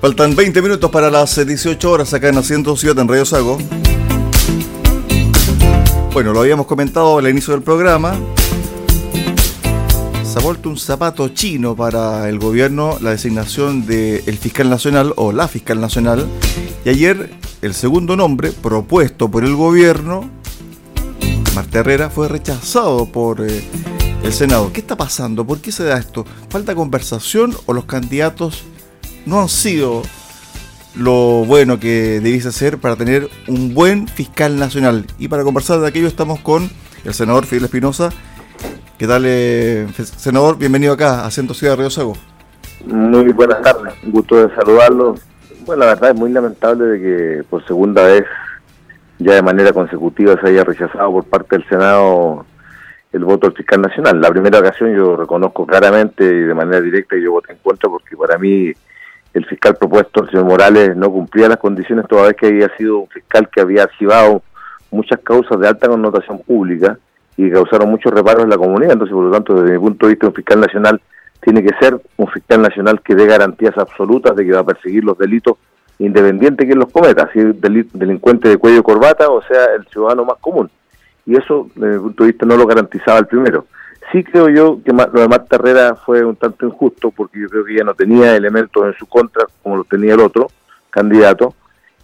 Faltan 20 minutos para las 18 horas acá en Asiento Ciudad en Radio Sago. Bueno, lo habíamos comentado al inicio del programa. Se ha vuelto un zapato chino para el gobierno la designación del fiscal nacional o la fiscal nacional. Y ayer el segundo nombre propuesto por el gobierno, Marta Herrera, fue rechazado por eh, el Senado. ¿Qué está pasando? ¿Por qué se da esto? ¿Falta conversación o los candidatos no han sido lo bueno que debiese ser para tener un buen fiscal nacional. Y para conversar de aquello estamos con el senador Fidel Espinosa. ¿Qué tal, eh, senador? Bienvenido acá a Centro Ciudad de Río Sago. Muy buenas tardes, un gusto de saludarlo. Bueno, la verdad es muy lamentable de que por segunda vez, ya de manera consecutiva, se haya rechazado por parte del Senado el voto del fiscal nacional. La primera ocasión yo reconozco claramente y de manera directa que yo voté en contra porque para mí el fiscal propuesto, el señor Morales, no cumplía las condiciones toda vez que había sido un fiscal que había archivado muchas causas de alta connotación pública y causaron muchos reparos en la comunidad. Entonces, por lo tanto, desde mi punto de vista, un fiscal nacional tiene que ser un fiscal nacional que dé garantías absolutas de que va a perseguir los delitos independiente que los cometa, si el delincuente de cuello y corbata o sea el ciudadano más común. Y eso, desde mi punto de vista, no lo garantizaba el primero. Sí creo yo que lo de Marta Herrera fue un tanto injusto porque yo creo que ella no tenía elementos en su contra como los tenía el otro candidato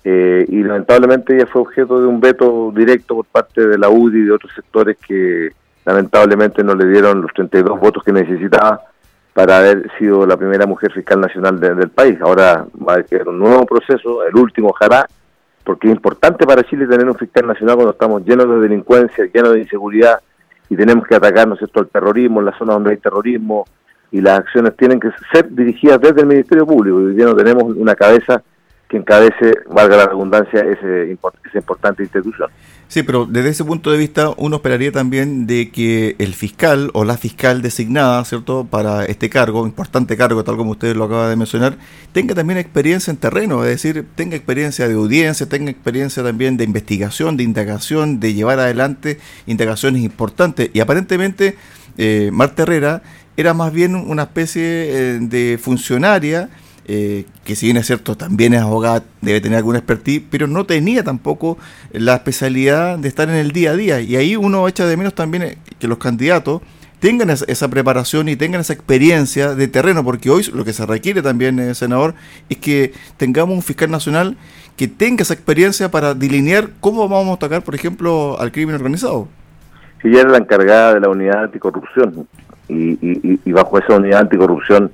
eh, y lamentablemente ella fue objeto de un veto directo por parte de la UDI y de otros sectores que lamentablemente no le dieron los 32 votos que necesitaba para haber sido la primera mujer fiscal nacional del país. Ahora va a haber un nuevo proceso, el último ojalá, porque es importante para Chile tener un fiscal nacional cuando estamos llenos de delincuencia, llenos de inseguridad, y tenemos que atacar, ¿no es cierto?, el terrorismo, en la zona donde hay terrorismo, y las acciones tienen que ser dirigidas desde el Ministerio Público. Hoy día no tenemos una cabeza que encabece, valga la redundancia, ese, esa importante institución. Sí, pero desde ese punto de vista uno esperaría también de que el fiscal o la fiscal designada, ¿cierto?, para este cargo, importante cargo, tal como usted lo acaba de mencionar, tenga también experiencia en terreno, es decir, tenga experiencia de audiencia, tenga experiencia también de investigación, de indagación, de llevar adelante indagaciones importantes. Y aparentemente eh, Marta Herrera era más bien una especie eh, de funcionaria eh, que si bien es cierto, también es abogada, debe tener alguna expertise, pero no tenía tampoco la especialidad de estar en el día a día. Y ahí uno echa de menos también eh, que los candidatos tengan esa preparación y tengan esa experiencia de terreno, porque hoy lo que se requiere también, eh, senador, es que tengamos un fiscal nacional que tenga esa experiencia para delinear cómo vamos a atacar, por ejemplo, al crimen organizado. Si ella era la encargada de la unidad anticorrupción y, y bajo esa unidad anticorrupción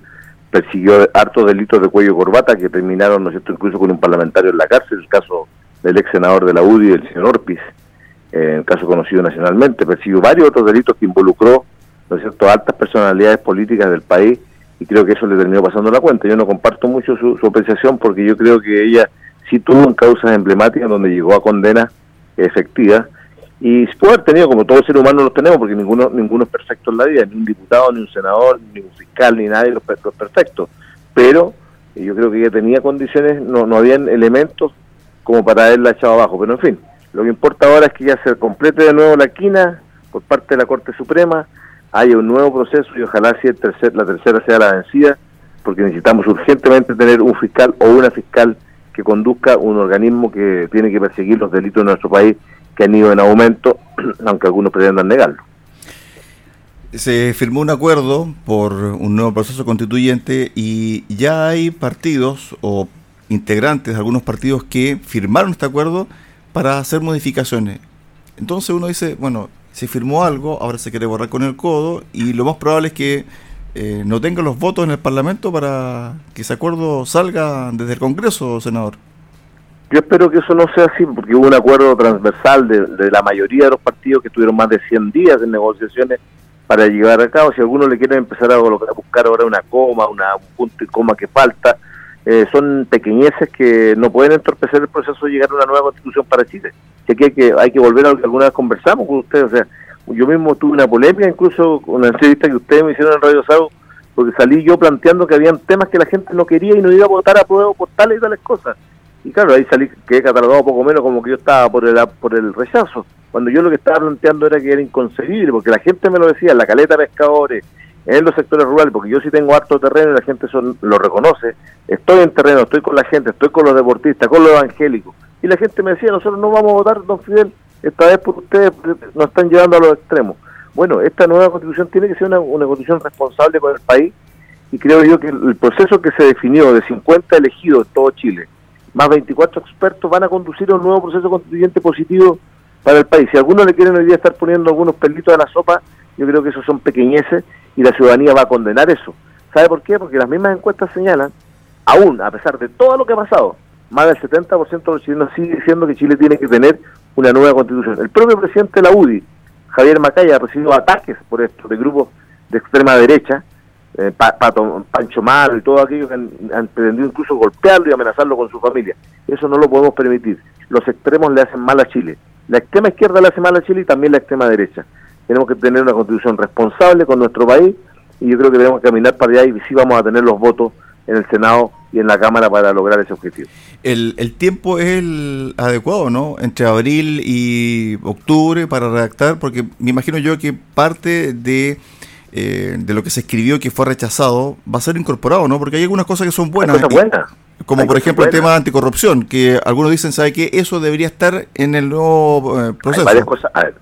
persiguió hartos delitos de cuello y corbata que terminaron, ¿no es cierto?, incluso con un parlamentario en la cárcel, el caso del ex senador de la UDI, el señor Orpiz, eh, el caso conocido nacionalmente, persiguió varios otros delitos que involucró, ¿no es cierto?, altas personalidades políticas del país y creo que eso le terminó pasando la cuenta. Yo no comparto mucho su, apreciación porque yo creo que ella sí tuvo en causas emblemáticas donde llegó a condenas efectivas y puede haber tenido, como todo ser humano los tenemos, porque ninguno ninguno es perfecto en la vida, ni un diputado, ni un senador, ni un fiscal, ni nadie los, los perfectos. Pero eh, yo creo que ella tenía condiciones, no, no habían elementos como para haberla echado abajo. Pero en fin, lo que importa ahora es que ya se complete de nuevo la quina por parte de la Corte Suprema, haya un nuevo proceso y ojalá si el tercer, la tercera sea la vencida, porque necesitamos urgentemente tener un fiscal o una fiscal que conduzca un organismo que tiene que perseguir los delitos en nuestro país que han ido en aumento, aunque algunos pretendan negarlo. Se firmó un acuerdo por un nuevo proceso constituyente y ya hay partidos o integrantes de algunos partidos que firmaron este acuerdo para hacer modificaciones. Entonces uno dice, bueno, se firmó algo, ahora se quiere borrar con el codo y lo más probable es que eh, no tenga los votos en el Parlamento para que ese acuerdo salga desde el Congreso, senador. Yo espero que eso no sea así, porque hubo un acuerdo transversal de, la mayoría de los partidos que tuvieron más de 100 días en negociaciones para llevar a cabo. Si alguno le quiere empezar a, buscar ahora una coma, una, un punto y coma que falta, eh, son pequeñeces que no pueden entorpecer el proceso de llegar a una nueva constitución para Chile. Que hay que, hay que volver a lo que alguna vez conversamos con ustedes. O sea, yo mismo tuve una polémica, incluso con una entrevista que ustedes me hicieron en Radio Sago, porque salí yo planteando que habían temas que la gente no quería y no iba a votar a prueba por tales y tales cosas. Y claro, ahí salí, quedé catalogado poco menos como que yo estaba por el, por el rechazo, cuando yo lo que estaba planteando era que era inconcebible, porque la gente me lo decía, la caleta de pescadores, en los sectores rurales, porque yo sí tengo harto terreno y la gente son, lo reconoce, estoy en terreno, estoy con la gente, estoy con los deportistas, con los evangélicos, y la gente me decía, nosotros no vamos a votar, don Fidel, esta vez por ustedes nos están llevando a los extremos. Bueno, esta nueva constitución tiene que ser una, una constitución responsable con el país, y creo yo que el proceso que se definió de 50 elegidos en todo Chile, más 24 expertos, van a conducir a un nuevo proceso constituyente positivo para el país. Si algunos le quieren hoy día estar poniendo algunos pelitos a la sopa, yo creo que esos son pequeñeces y la ciudadanía va a condenar eso. ¿Sabe por qué? Porque las mismas encuestas señalan, aún a pesar de todo lo que ha pasado, más del 70% de los chilenos sigue diciendo que Chile tiene que tener una nueva constitución. El propio presidente de la UDI, Javier Macaya, ha recibido ataques por esto de grupos de extrema derecha, eh, Pato, Pancho Malo y todo aquello que han, pretendido incluso golpearlo y amenazarlo con su familia. Eso no lo podemos permitir. Los extremos le hacen mal a Chile. La extrema izquierda le hace mal a Chile y también la extrema derecha. Tenemos que tener una constitución responsable con nuestro país y yo creo que debemos caminar para allá y sí vamos a tener los votos en el Senado y en la Cámara para lograr ese objetivo. El, el tiempo es el adecuado, ¿no? Entre abril y octubre para redactar, porque me imagino yo que parte de, eh, de lo que se escribió que fue rechazado va a ser incorporado, ¿no? Porque hay algunas cosas que son buenas. Como por ejemplo el tema de anticorrupción, que algunos dicen, ¿sabe qué? Eso debería estar en el nuevo eh, proceso. varias cosas. A ver,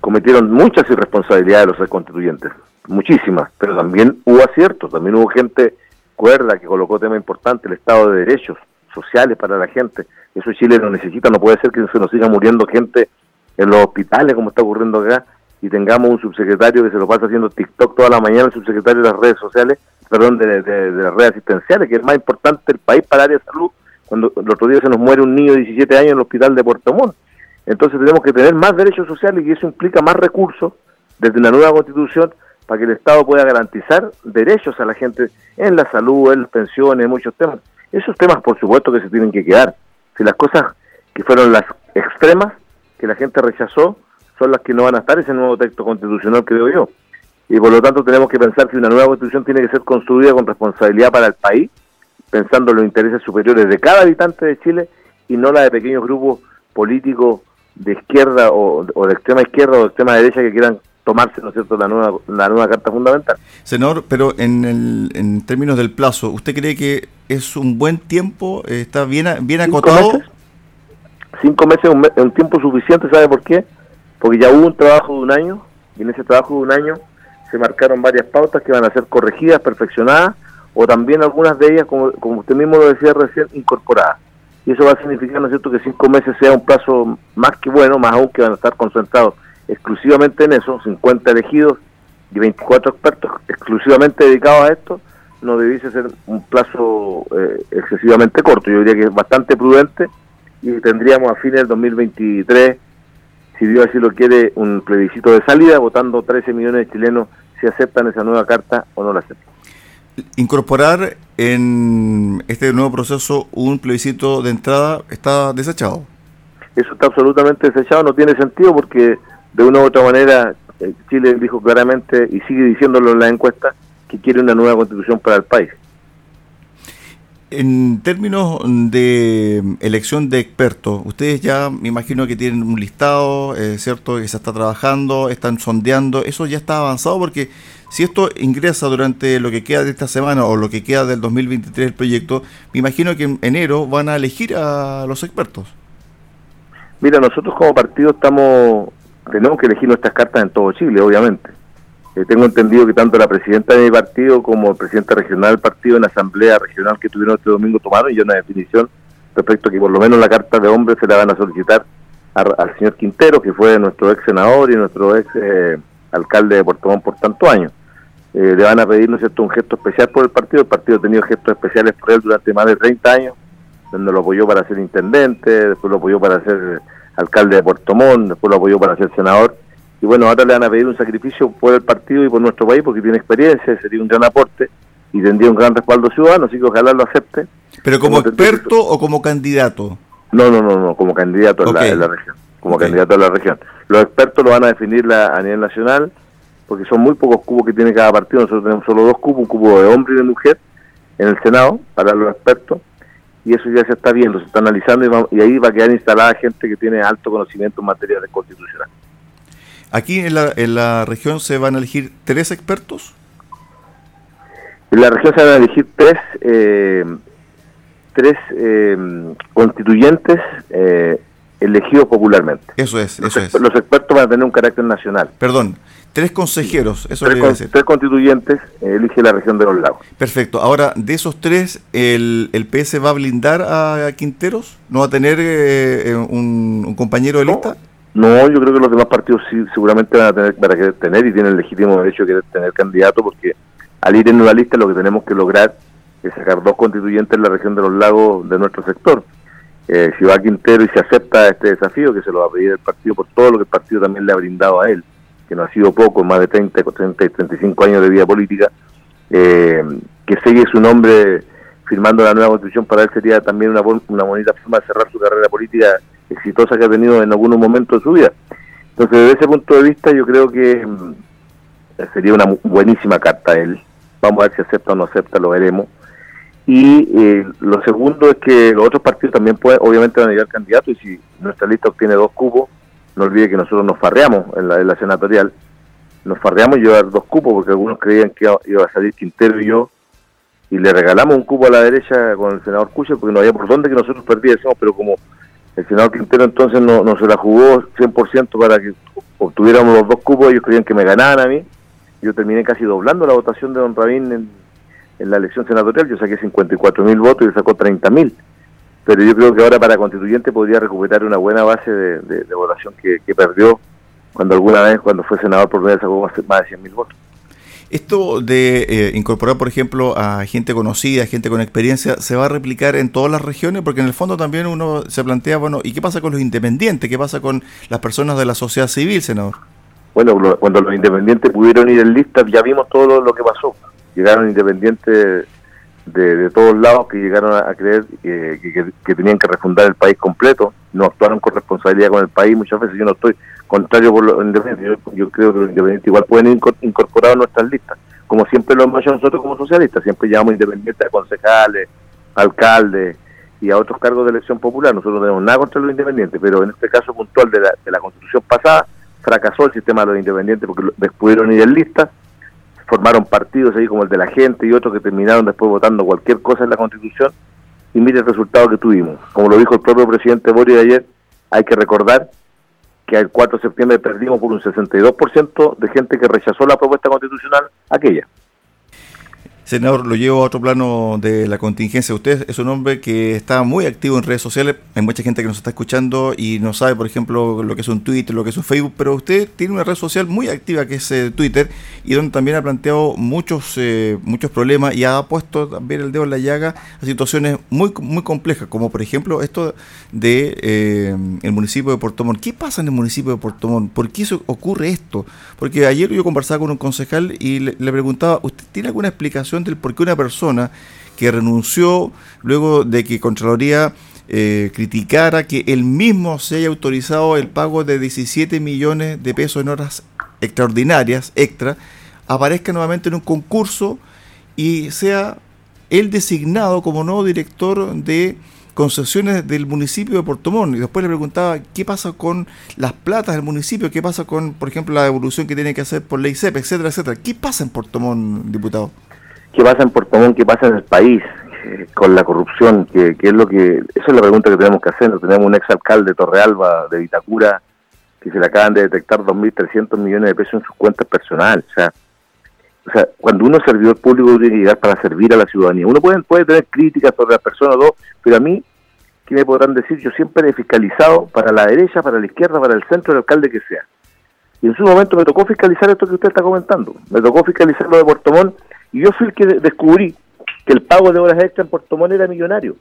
cometieron muchas irresponsabilidades los constituyentes, muchísimas, pero también hubo aciertos, también hubo gente cuerda que colocó tema importante, el Estado de Derechos sociales para la gente. Eso Chile lo necesita, no puede ser que se nos siga muriendo gente en los hospitales como está ocurriendo acá y tengamos un subsecretario que se lo pasa haciendo TikTok toda la mañana, el subsecretario de las redes sociales, perdón, de, las redes asistenciales, que es más importante del país para el área de salud, cuando el otro día se nos muere un niño de 17 años en el hospital de Puerto Montt. Entonces tenemos que tener más derechos sociales y eso implica más recursos desde una nueva constitución para que el Estado pueda garantizar derechos a la gente en la salud, en las pensiones, en muchos temas. Esos temas, por supuesto, que se tienen que quedar. Si las cosas que fueron las extremas, que la gente rechazó, son las que no van a estar ese nuevo texto constitucional, creo yo. Y por lo tanto tenemos que pensar que una nueva constitución tiene que ser construida con responsabilidad para el país, pensando en los intereses superiores de cada habitante de Chile y no la de pequeños grupos políticos de izquierda o, de extrema izquierda o de extrema derecha que quieran tomarse, ¿no es cierto?, la nueva, la nueva Carta Fundamental. Senador, pero en, el, en términos del plazo, ¿usted cree que es un buen tiempo? ¿Está bien, bien acotado? Cinco meses es un, tiempo suficiente, ¿sabe por qué? Porque ya hubo un trabajo de un año, y en ese trabajo de un año se marcaron varias pautas que van a ser corregidas, perfeccionadas, o también algunas de ellas, como, usted mismo lo decía recién, incorporadas y eso va a significar, ¿no es cierto?, que cinco meses sea un plazo más que bueno, más aún que van a estar concentrados exclusivamente en eso, 50 elegidos y 24 expertos exclusivamente dedicados a esto, no debiese ser un plazo eh, excesivamente corto. Yo diría que es bastante prudente y tendríamos a fines del 2023, si Dios así lo quiere, un plebiscito de salida, votando 13 millones de chilenos si aceptan esa nueva carta o no la aceptan incorporar en este nuevo proceso un plebiscito de entrada está desechado. Eso está absolutamente desechado, no tiene sentido porque de una u otra manera eh, Chile dijo claramente y sigue diciéndolo en la encuesta que quiere una nueva constitución para el país. En términos de elección de expertos, ustedes ya me imagino que tienen un listado, eh, ¿cierto? Que se está trabajando, están sondeando, eso ya está avanzado porque si esto ingresa durante lo que queda de esta semana o lo que queda del 2023 el proyecto, me imagino que en enero van a elegir a los expertos. Mira, nosotros como partido estamos tenemos que elegir nuestras cartas en todo Chile, obviamente. Eh, tengo entendido que tanto la presidenta de mi partido como el presidente regional del partido en la asamblea regional que tuvieron este domingo tomaron ya una definición respecto a que por lo menos la carta de hombre se la van a solicitar al señor Quintero, que fue nuestro ex senador y nuestro ex eh, alcalde de Puerto Montt por tanto años. Eh, le van a pedir, ¿no cierto?, un gesto especial por el partido. El partido ha tenido gestos especiales por él durante más de 30 años, donde lo apoyó para ser intendente, después lo apoyó para ser alcalde de Puerto Montt, después lo apoyó para ser senador. Y bueno, ahora le van a pedir un sacrificio por el partido y por nuestro país, porque tiene experiencia, sería un gran aporte y tendría un gran respaldo ciudadano, así que ojalá lo acepte. ¿Pero como, experto o como candidato? No, no, no, no como candidato en, la, región. Como candidato a la región. Los expertos lo van a definir a nivel nacional porque son muy pocos cubos que tiene cada partido, nosotros tenemos solo dos cubos, un cubo de hombre y de mujer en el Senado para los expertos, y eso ya se está viendo, se está analizando y, ahí va a quedar instalada gente que tiene alto conocimiento en materia de constitucional. ¿Aquí en la, en la región se van a elegir tres expertos? En la región se van a elegir tres, eh, tres eh, constituyentes eh, elegidos popularmente. Eso es, los, eso es. Los expertos van a tener un carácter nacional. Perdón, tres consejeros, eso tres, con, tres constituyentes elige la región de los lagos. Perfecto. Ahora, de esos tres, ¿el, el PS va a blindar a Quinteros? ¿No va a tener un, un, compañero de lista? No. No, yo creo que los demás partidos seguramente van a tener para querer tener y tienen el legítimo derecho de tener candidato porque al ir en la lista lo que tenemos que lograr es sacar dos constituyentes en la región de los lagos de nuestro sector. Eh, si va Quintero y se acepta este desafío, que se lo va a pedir el partido por todo lo que el partido también le ha brindado a él, que no ha sido poco, más de 30, 30 35 años de vida política, eh, que sigue su nombre firmando la nueva constitución para él sería también una, una bonita forma de cerrar su carrera política exitosa que ha tenido en algunos momentos de su vida. Entonces, desde ese punto de vista, yo creo que mm, sería una buenísima carta él. Vamos a ver si acepta o no acepta, lo veremos. Y eh, lo segundo es que los otros partidos también pueden, obviamente van a llegar candidatos y si nuestra lista obtiene dos cupos, no olvide que nosotros nos farreamos en la, en la senatorial, nos farreamos llevar dos cupos porque algunos creían que iba a salir Quintero y yo y le regalamos un cupo a la derecha con el senador Cucher porque no había por dónde que nosotros perdiésemos, pero como el senador Quintero entonces no, no se la jugó 100% para que obtuviéramos los dos cupos, ellos creían que me ganaban a mí, yo terminé casi doblando la votación de don Rabín en la elección senatorial yo saqué 54 mil votos y sacó 30 mil. Pero yo creo que ahora para constituyente podría recuperar una buena base de, votación que, perdió cuando alguna vez, cuando fue senador por vez, sacó más de 100 mil votos. Esto de eh, incorporar, por ejemplo, a gente conocida, gente con experiencia, ¿se va a replicar en todas las regiones? Porque en el fondo también uno se plantea, bueno, ¿y qué pasa con los independientes? ¿Qué pasa con las personas de la sociedad civil, senador? Bueno, cuando los independientes pudieron ir en lista, ya vimos todo lo que pasó llegaron independientes de, todos lados que llegaron a, creer que, tenían que refundar el país completo, no actuaron con responsabilidad con el país, muchas veces yo no estoy contrario por los independientes, yo, creo que los independientes igual pueden incorporar a nuestras listas, como siempre lo hemos hecho nosotros como socialistas, siempre llamamos independientes a concejales, alcaldes y a otros cargos de elección popular, nosotros no tenemos nada contra los independientes, pero en este caso puntual de la, de la constitución pasada, fracasó el sistema de los independientes porque pudieron ir en listas formaron partidos ahí como el de la gente y otros que terminaron después votando cualquier cosa en la constitución y mire el resultado que tuvimos. Como lo dijo el propio presidente Boris ayer, hay que recordar que el 4 de septiembre perdimos por un 62% de gente que rechazó la propuesta constitucional aquella. Senador, lo llevo a otro plano de la contingencia. Usted es un hombre que está muy activo en redes sociales. Hay mucha gente que nos está escuchando y no sabe, por ejemplo, lo que es un Twitter, lo que es un Facebook, pero usted tiene una red social muy activa que es eh, Twitter y donde también ha planteado muchos eh, muchos problemas y ha puesto también el dedo en la llaga a situaciones muy muy complejas, como por ejemplo esto de eh, el municipio de Puerto Montt. ¿Qué pasa en el municipio de Puerto Montt? ¿Por qué ocurre esto? Porque ayer yo conversaba con un concejal y le preguntaba, ¿usted tiene alguna explicación? Del por qué una persona que renunció luego de que Contraloría eh, criticara que él mismo se haya autorizado el pago de 17 millones de pesos en horas extraordinarias, extra, aparezca nuevamente en un concurso y sea él designado como nuevo director de concesiones del municipio de Puerto Montt. Y después le preguntaba qué pasa con las platas del municipio, qué pasa con, por ejemplo, la devolución que tiene que hacer por ley CEP, etcétera, etcétera. ¿Qué pasa en Puerto Montt, diputado? Qué pasa en Puerto Montt, qué pasa en el país eh, con la corrupción, que, es lo que, esa es la pregunta que tenemos que hacer. Tenemos un exalcalde de Torrealba, de Vitacura, que se le acaban de detectar 2.300 millones de pesos en sus cuentas personales. O sea, o sea, cuando uno es servidor público tiene que llegar para servir a la ciudadanía. Uno puede, puede tener críticas sobre las personas o dos, pero a mí, ¿qué me podrán decir? Yo siempre he fiscalizado para la derecha, para la izquierda, para el centro, el alcalde que sea. Y en su momento me tocó fiscalizar esto que usted está comentando. Me tocó fiscalizar lo de Puerto Montt y yo fui el que descubrí que el pago de horas extras en Puerto Montt era millonario.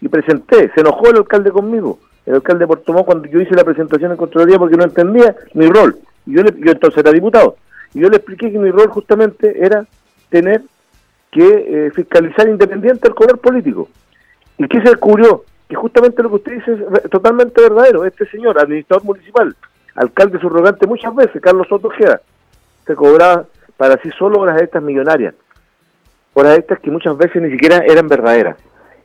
Y presenté, se enojó el alcalde conmigo, el alcalde de Puerto Montt, cuando yo hice la presentación en Contraloría porque no entendía mi rol. Y yo, yo entonces era diputado. Y yo le expliqué que mi rol justamente era tener que eh, fiscalizar independiente el color político. ¿Y qué se descubrió? Que justamente lo que usted dice es totalmente verdadero. Este señor, administrador municipal, alcalde subrogante muchas veces, Carlos Soto Ojeda, se cobraba para sí solo horas extras millonarias estas que muchas veces ni siquiera eran verdaderas.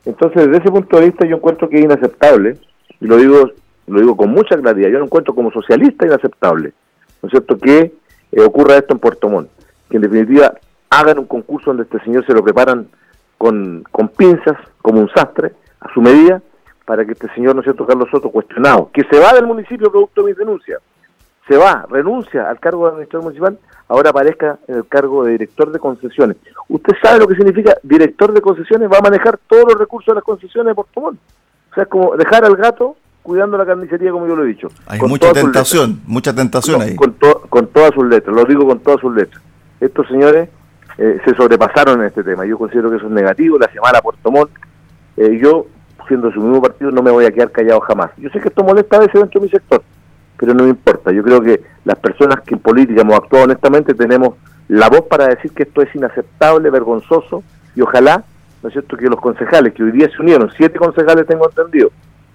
Entonces, desde ese punto de vista yo encuentro que es inaceptable, y lo digo, lo digo con mucha claridad, yo lo encuentro como socialista inaceptable, ¿no es cierto?, que eh, ocurra esto en Puerto Montt, que en definitiva hagan un concurso donde este señor se lo preparan con, con pinzas, como un sastre, a su medida, para que este señor, ¿no es cierto, Carlos Soto, cuestionado, que se va del municipio producto de mis denuncias, se va, renuncia al cargo de administrador municipal, ahora aparezca en el cargo de director de concesiones. ¿Usted sabe lo que significa director de concesiones? Va a manejar todos los recursos de las concesiones de Portomón. O sea, es como dejar al gato cuidando la carnicería, como yo lo he dicho. Hay mucha tentación, mucha tentación ahí. Con, con todas sus letras, lo digo con todas sus letras. Estos señores eh, se sobrepasaron en este tema. Yo considero que eso es negativo, la semana Puerto Montt. Eh, yo, siendo su mismo partido, no me voy a quedar callado jamás. Yo sé que esto molesta a veces dentro de mi sector, pero no me importa. Yo creo que las personas que en política hemos actuado honestamente tenemos la voz para decir que esto es inaceptable, vergonzoso, y ojalá, ¿no es cierto?, que los concejales que hoy día se unieron, siete concejales tengo entendido,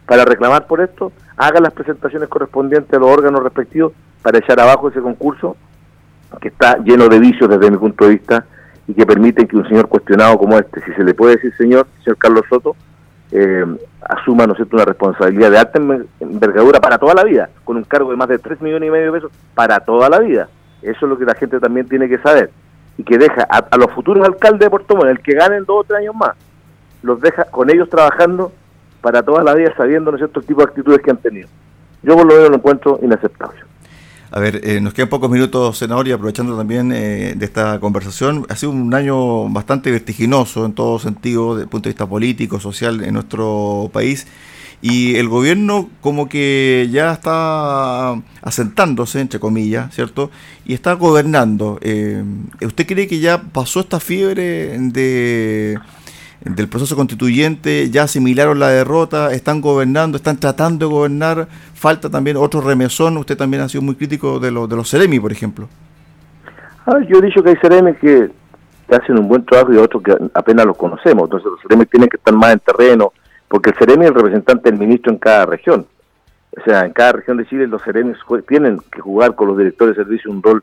para reclamar por esto, hagan las presentaciones correspondientes a los órganos respectivos para echar abajo ese concurso que está lleno de vicios desde mi punto de vista y que permiten que un señor cuestionado como este, si se le puede decir señor, señor Carlos Soto, eh, asuma ¿no una responsabilidad de alta envergadura para toda la vida, con un cargo de más de 3 millones y medio de pesos para toda la vida. Eso es lo que la gente también tiene que saber. Y que deja a, los futuros alcaldes de Puerto Montt, el que ganen dos o tres años más, los deja con ellos trabajando para toda la vida sabiendo ¿no cierto? el tipo de actitudes que han tenido. Yo por lo menos lo encuentro inaceptable. A ver, eh, nos quedan pocos minutos, senador, y aprovechando también eh, de esta conversación, ha sido un año bastante vertiginoso en todo sentido, desde el punto de vista político, social en nuestro país, y el gobierno como que ya está asentándose, entre comillas, ¿cierto? Y está gobernando. Eh, ¿Usted cree que ya pasó esta fiebre de del proceso constituyente, ya asimilaron la derrota, están gobernando, están tratando de gobernar, falta también otro remesón, usted también ha sido muy crítico de, lo, de los Ceremi, por ejemplo. Ah, yo he dicho que hay Ceremi que, hacen un buen trabajo y otros que apenas los conocemos, entonces los Ceremi tienen que estar más en terreno, porque el Ceremi es el representante del ministro en cada región. O sea, en cada región de Chile los Ceremi tienen que jugar con los directores de servicio un rol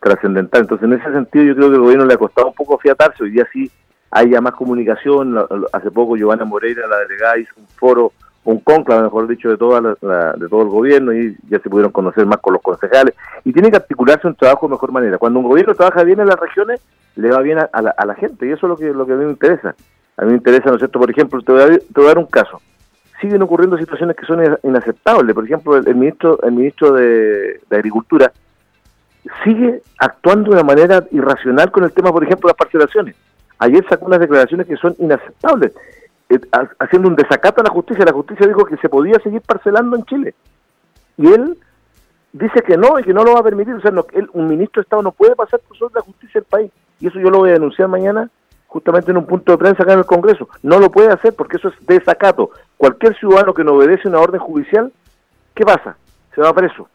trascendental. Entonces, en ese sentido, yo creo que el gobierno le ha costado un poco fiatarse. Hoy día sí haya más comunicación. Hace poco Giovanna Moreira, la delegada, hizo un foro, un conclave, mejor dicho, de, toda de todo el gobierno y ya se pudieron conocer más con los concejales. Y tiene que articularse un trabajo de mejor manera. Cuando un gobierno trabaja bien en las regiones, le va bien a, la, gente y eso es lo que, lo que a mí me interesa. A mí me interesa, ¿no es cierto? Por ejemplo, te voy a, dar un caso. Siguen ocurriendo situaciones que son inaceptables. Por ejemplo, el, ministro el ministro de, de Agricultura sigue actuando de una manera irracional con el tema, por ejemplo, de las parcelaciones ayer sacó unas declaraciones que son inaceptables, eh, haciendo un desacato a la justicia. La justicia dijo que se podía seguir parcelando en Chile. Y él dice que no y que no lo va a permitir. O sea, un ministro de Estado no puede pasar por sobre la justicia del país. Y eso yo lo voy a denunciar mañana justamente en un punto de prensa acá en el Congreso. No lo puede hacer porque eso es desacato. Cualquier ciudadano que no obedece una orden judicial, ¿qué pasa? Se va preso.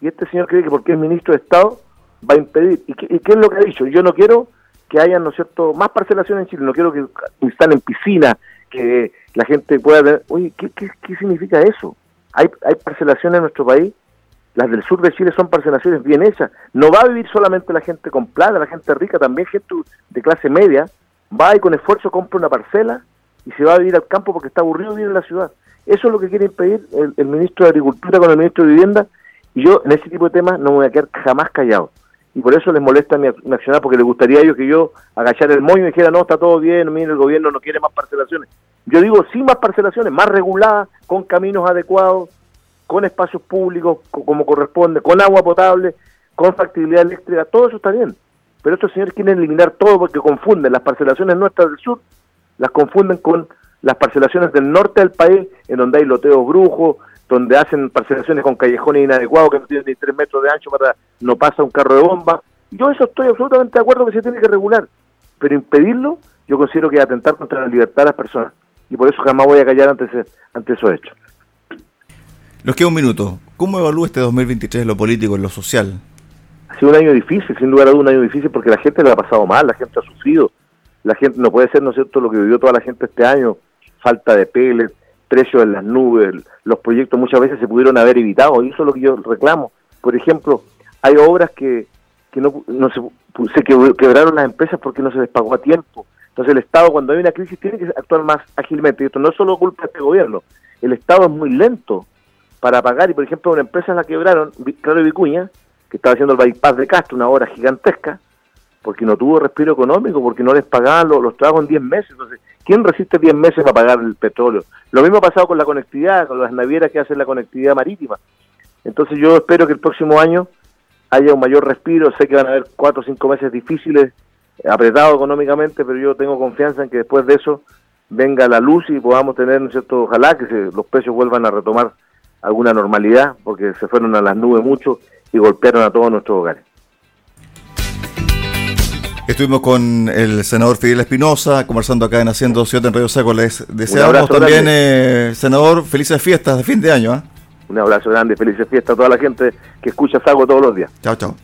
Y este señor cree que porque es ministro de Estado va a impedir. ¿Y qué, y qué es lo que ha dicho? Yo no quiero que haya, ¿no es cierto?, más parcelación en Chile. No quiero que instalen piscina, que la gente pueda ver. Oye, ¿qué, qué, significa eso? Hay, hay parcelación en nuestro país. Las del sur de Chile son parcelaciones bien hechas. No va a vivir solamente la gente con plata, la gente rica, también gente de clase media. Va y con esfuerzo compra una parcela y se va a vivir al campo porque está aburrido vivir en la ciudad. Eso es lo que quiere impedir el, el ministro de Agricultura con el ministro de Vivienda. Y yo en ese tipo de temas no me voy a quedar jamás callado y por eso les molesta mi, accionar, porque les gustaría a ellos que yo agachara el moño y dijera, no, está todo bien, mire, el gobierno no quiere más parcelaciones. Yo digo, sí más parcelaciones, más reguladas, con caminos adecuados, con espacios públicos como corresponde, con agua potable, con factibilidad eléctrica, todo eso está bien. Pero estos señores quieren eliminar todo porque confunden las parcelaciones nuestras del sur, las confunden con las parcelaciones del norte del país, en donde hay loteos brujos, donde hacen parcelaciones con callejones inadecuados que no tienen ni tres metros de ancho para no pasa un carro de bomba. Yo eso estoy absolutamente de acuerdo que se tiene que regular, pero impedirlo yo considero que es atentar contra la libertad de las personas y por eso jamás voy a callar ante, ante esos hechos. Nos queda un minuto. ¿Cómo evalúa este 2023 en lo político, en lo social? Ha sido un año difícil, sin lugar a dudas un año difícil porque la gente le ha pasado mal, la gente ha sufrido, la gente no puede ser, ¿no es cierto?, lo que vivió toda la gente este año, falta de peles, precios en las nubes, los proyectos muchas veces se pudieron haber evitado, y eso es lo que yo reclamo. Por ejemplo, hay obras que, que no, no se, se quebraron las empresas porque no se les pagó a tiempo. Entonces el Estado cuando hay una crisis tiene que actuar más ágilmente. Y esto no es solo culpa de este gobierno. El Estado es muy lento para pagar y por ejemplo una empresa la quebraron, Claro Vicuña, que estaba haciendo el bypass de Castro, una obra gigantesca, porque no tuvo respiro económico, porque no les pagaban los, trabajos en 10 meses. Entonces, ¿quién resiste 10 meses para pagar el petróleo? Lo mismo ha pasado con la conectividad, con las navieras que hacen la conectividad marítima. Entonces yo espero que el próximo año haya un mayor respiro, sé que van a haber cuatro o cinco meses difíciles, apretados económicamente, pero yo tengo confianza en que después de eso venga la luz y podamos tener, ¿no es cierto? Ojalá que los precios vuelvan a retomar alguna normalidad, porque se fueron a las nubes mucho y golpearon a todos nuestros hogares. Estuvimos con el senador Fidel Espinosa conversando acá en Haciendo Ciudad en Radio Seco. Les deseamos también, eh, senador, felices fiestas de fin de año. ¿eh? Un abrazo grande, felices fiestas a toda la gente que escucha Sago todos los días. Chao, chao.